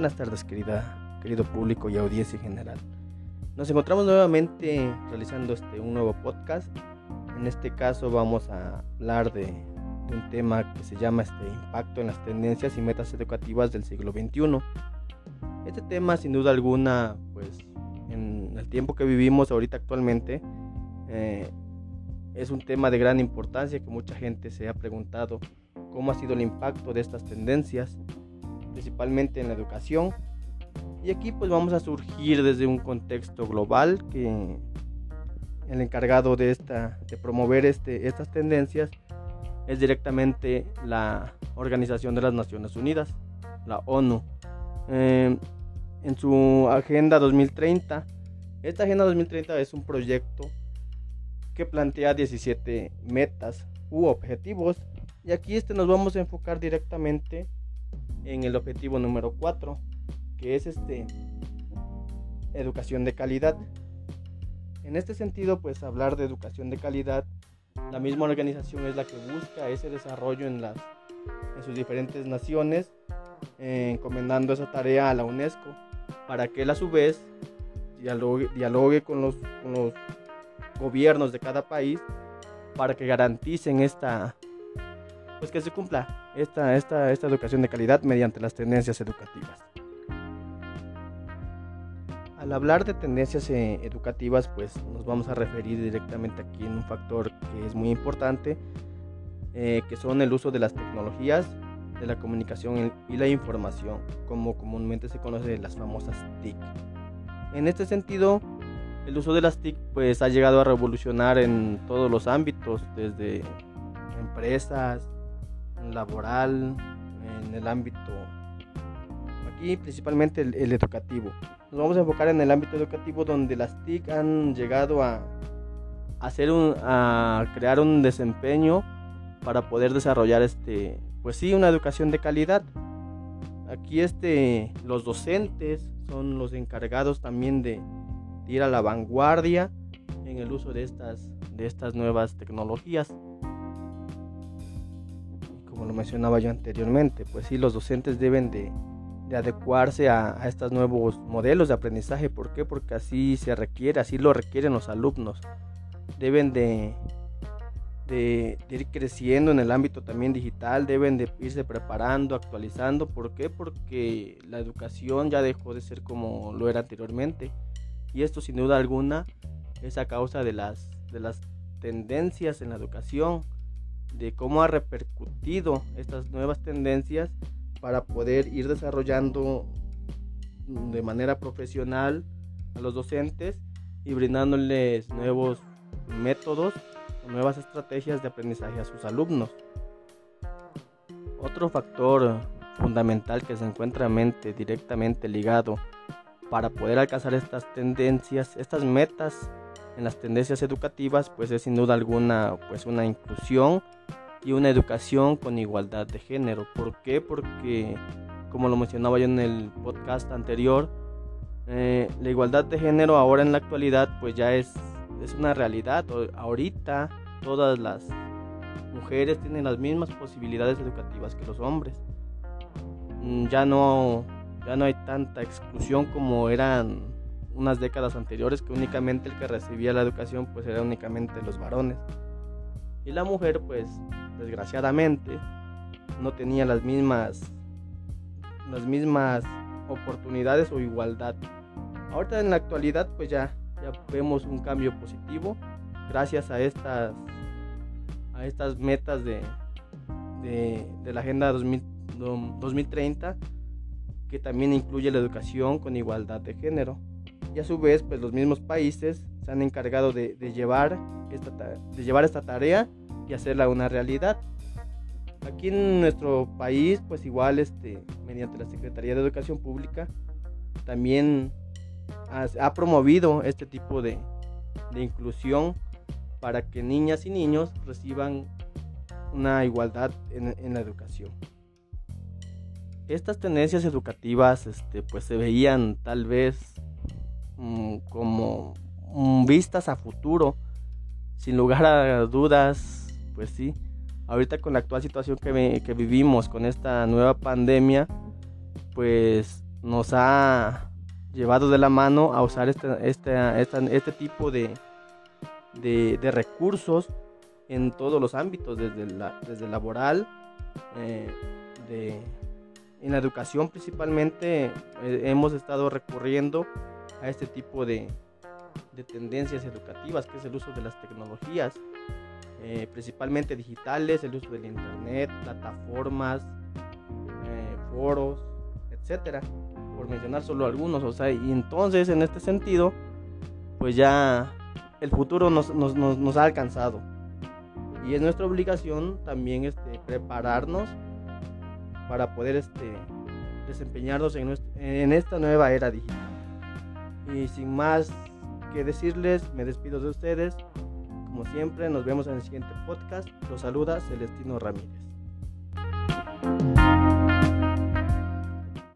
Buenas tardes, querida, querido público y audiencia en general. Nos encontramos nuevamente realizando este, un nuevo podcast. En este caso vamos a hablar de, de un tema que se llama este, impacto en las tendencias y metas educativas del siglo XXI. Este tema, sin duda alguna, pues en el tiempo que vivimos ahorita actualmente, eh, es un tema de gran importancia que mucha gente se ha preguntado cómo ha sido el impacto de estas tendencias, principalmente en la educación. Y aquí pues vamos a surgir desde un contexto global que el encargado de, esta, de promover este, estas tendencias es directamente la Organización de las Naciones Unidas, la ONU. Eh, en su Agenda 2030, esta Agenda 2030 es un proyecto que plantea 17 metas u objetivos y aquí este nos vamos a enfocar directamente en el objetivo número 4 que es este educación de calidad. En este sentido pues hablar de educación de calidad la misma organización es la que busca ese desarrollo en las en sus diferentes naciones eh, encomendando esa tarea a la UNESCO para que él a su vez dialogue, dialogue con, los, con los gobiernos de cada país para que garanticen esta pues que se cumpla esta, esta, esta educación de calidad mediante las tendencias educativas. Al hablar de tendencias eh, educativas, pues nos vamos a referir directamente aquí en un factor que es muy importante, eh, que son el uso de las tecnologías, de la comunicación y la información, como comúnmente se conoce las famosas TIC. En este sentido, el uso de las TIC pues ha llegado a revolucionar en todos los ámbitos, desde empresas, laboral, en el ámbito aquí principalmente el, educativo. Nos vamos a enfocar en el ámbito educativo donde las TIC han llegado a hacer un, a crear un desempeño para poder desarrollar este pues sí una educación de calidad. Aquí este los docentes son los encargados también de ir a la vanguardia en el uso de estas, de estas nuevas tecnologías. Como lo mencionaba yo anteriormente, pues sí, los docentes deben de, de adecuarse a, estos nuevos modelos de aprendizaje. ¿Por qué? Porque así se requiere, así lo requieren los alumnos. Deben de, de, de, ir creciendo en el ámbito también digital, deben de irse preparando, actualizando. ¿Por qué? Porque la educación ya dejó de ser como lo era anteriormente. Y esto sin duda alguna es a causa de las, de las tendencias en la educación, de cómo ha repercutido estas nuevas tendencias para poder ir desarrollando de manera profesional a los docentes y brindándoles nuevos métodos, nuevas estrategias de aprendizaje a sus alumnos. Otro factor fundamental que se encuentra mente directamente ligado para poder alcanzar estas tendencias, estas metas en las tendencias educativas, pues es sin duda alguna pues una inclusión y una educación con igualdad de género. ¿Por qué? Porque como lo mencionaba yo en el podcast anterior, eh, la igualdad de género ahora en la actualidad pues ya es, es una realidad. Ahorita todas las mujeres tienen las mismas posibilidades educativas que los hombres. Mm, ya no ya no hay tanta exclusión como eran unas décadas anteriores que únicamente el que recibía la educación pues era únicamente los varones. Y la mujer pues desgraciadamente no tenía las mismas las mismas oportunidades o igualdad. Ahorita en la actualidad pues ya, ya vemos un cambio positivo gracias a estas a estas metas de, de, de la Agenda 2000, 2030 que también incluye la educación con igualdad de género. Y a su vez, pues los mismos países se han encargado de, llevar, esta, de llevar esta tarea y hacerla una realidad. Aquí en nuestro país, pues igual, este, mediante la Secretaría de Educación Pública, también ha, ha promovido este tipo de, de inclusión para que niñas y niños reciban una igualdad en, en la educación estas tendencias educativas este, pues se veían tal vez como mmm, vistas a futuro, sin lugar a dudas, pues sí, ahorita con la actual situación que, vivimos, con esta nueva pandemia, pues nos ha llevado de la mano a usar este, este, este tipo de, de, recursos en todos los ámbitos, desde, la, laboral, eh, de, en la educación principalmente eh, hemos estado recurriendo a este tipo de, de, tendencias educativas, que es el uso de las tecnologías, eh, principalmente digitales, el uso del internet, plataformas, foros, etcétera, por mencionar solo algunos. O sea, y entonces en este sentido, pues ya el futuro nos, ha alcanzado. Y es nuestra obligación también este, prepararnos para poder este, desempeñarnos en, en esta nueva era digital. Y sin más que decirles, me despido de ustedes. Como siempre, nos vemos en el siguiente podcast. Los saluda Celestino Ramírez.